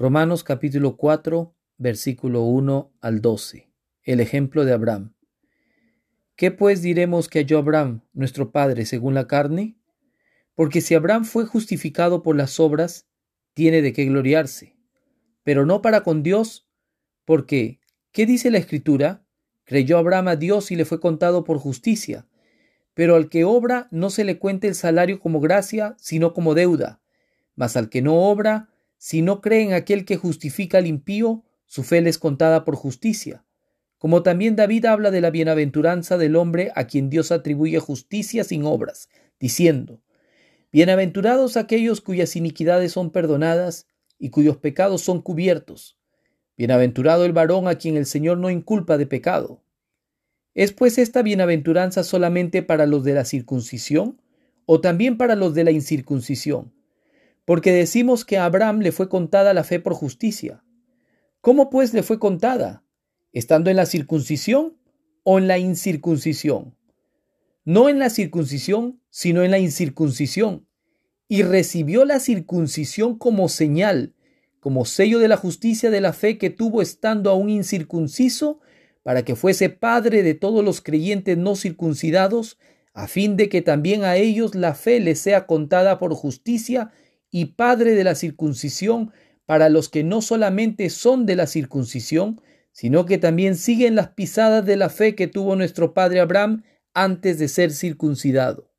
Romanos capítulo 4, versículo 1 al 12. El ejemplo de Abraham. ¿Qué pues diremos que halló Abraham, nuestro padre, según la carne? Porque si Abraham fue justificado por las obras, tiene de qué gloriarse, pero no para con Dios, porque, ¿qué dice la Escritura? Creyó Abraham a Dios y le fue contado por justicia. Pero al que obra no se le cuente el salario como gracia, sino como deuda. Mas al que no obra, si no cree en aquel que justifica al impío, su fe le es contada por justicia. Como también David habla de la bienaventuranza del hombre a quien Dios atribuye justicia sin obras, diciendo, Bienaventurados aquellos cuyas iniquidades son perdonadas y cuyos pecados son cubiertos. Bienaventurado el varón a quien el Señor no inculpa de pecado. ¿Es pues esta bienaventuranza solamente para los de la circuncisión o también para los de la incircuncisión? Porque decimos que a Abraham le fue contada la fe por justicia. ¿Cómo pues le fue contada? ¿Estando en la circuncisión o en la incircuncisión? No en la circuncisión, sino en la incircuncisión. Y recibió la circuncisión como señal, como sello de la justicia de la fe que tuvo estando aún incircunciso, para que fuese padre de todos los creyentes no circuncidados, a fin de que también a ellos la fe les sea contada por justicia y padre de la circuncisión para los que no solamente son de la circuncisión, sino que también siguen las pisadas de la fe que tuvo nuestro padre Abraham antes de ser circuncidado.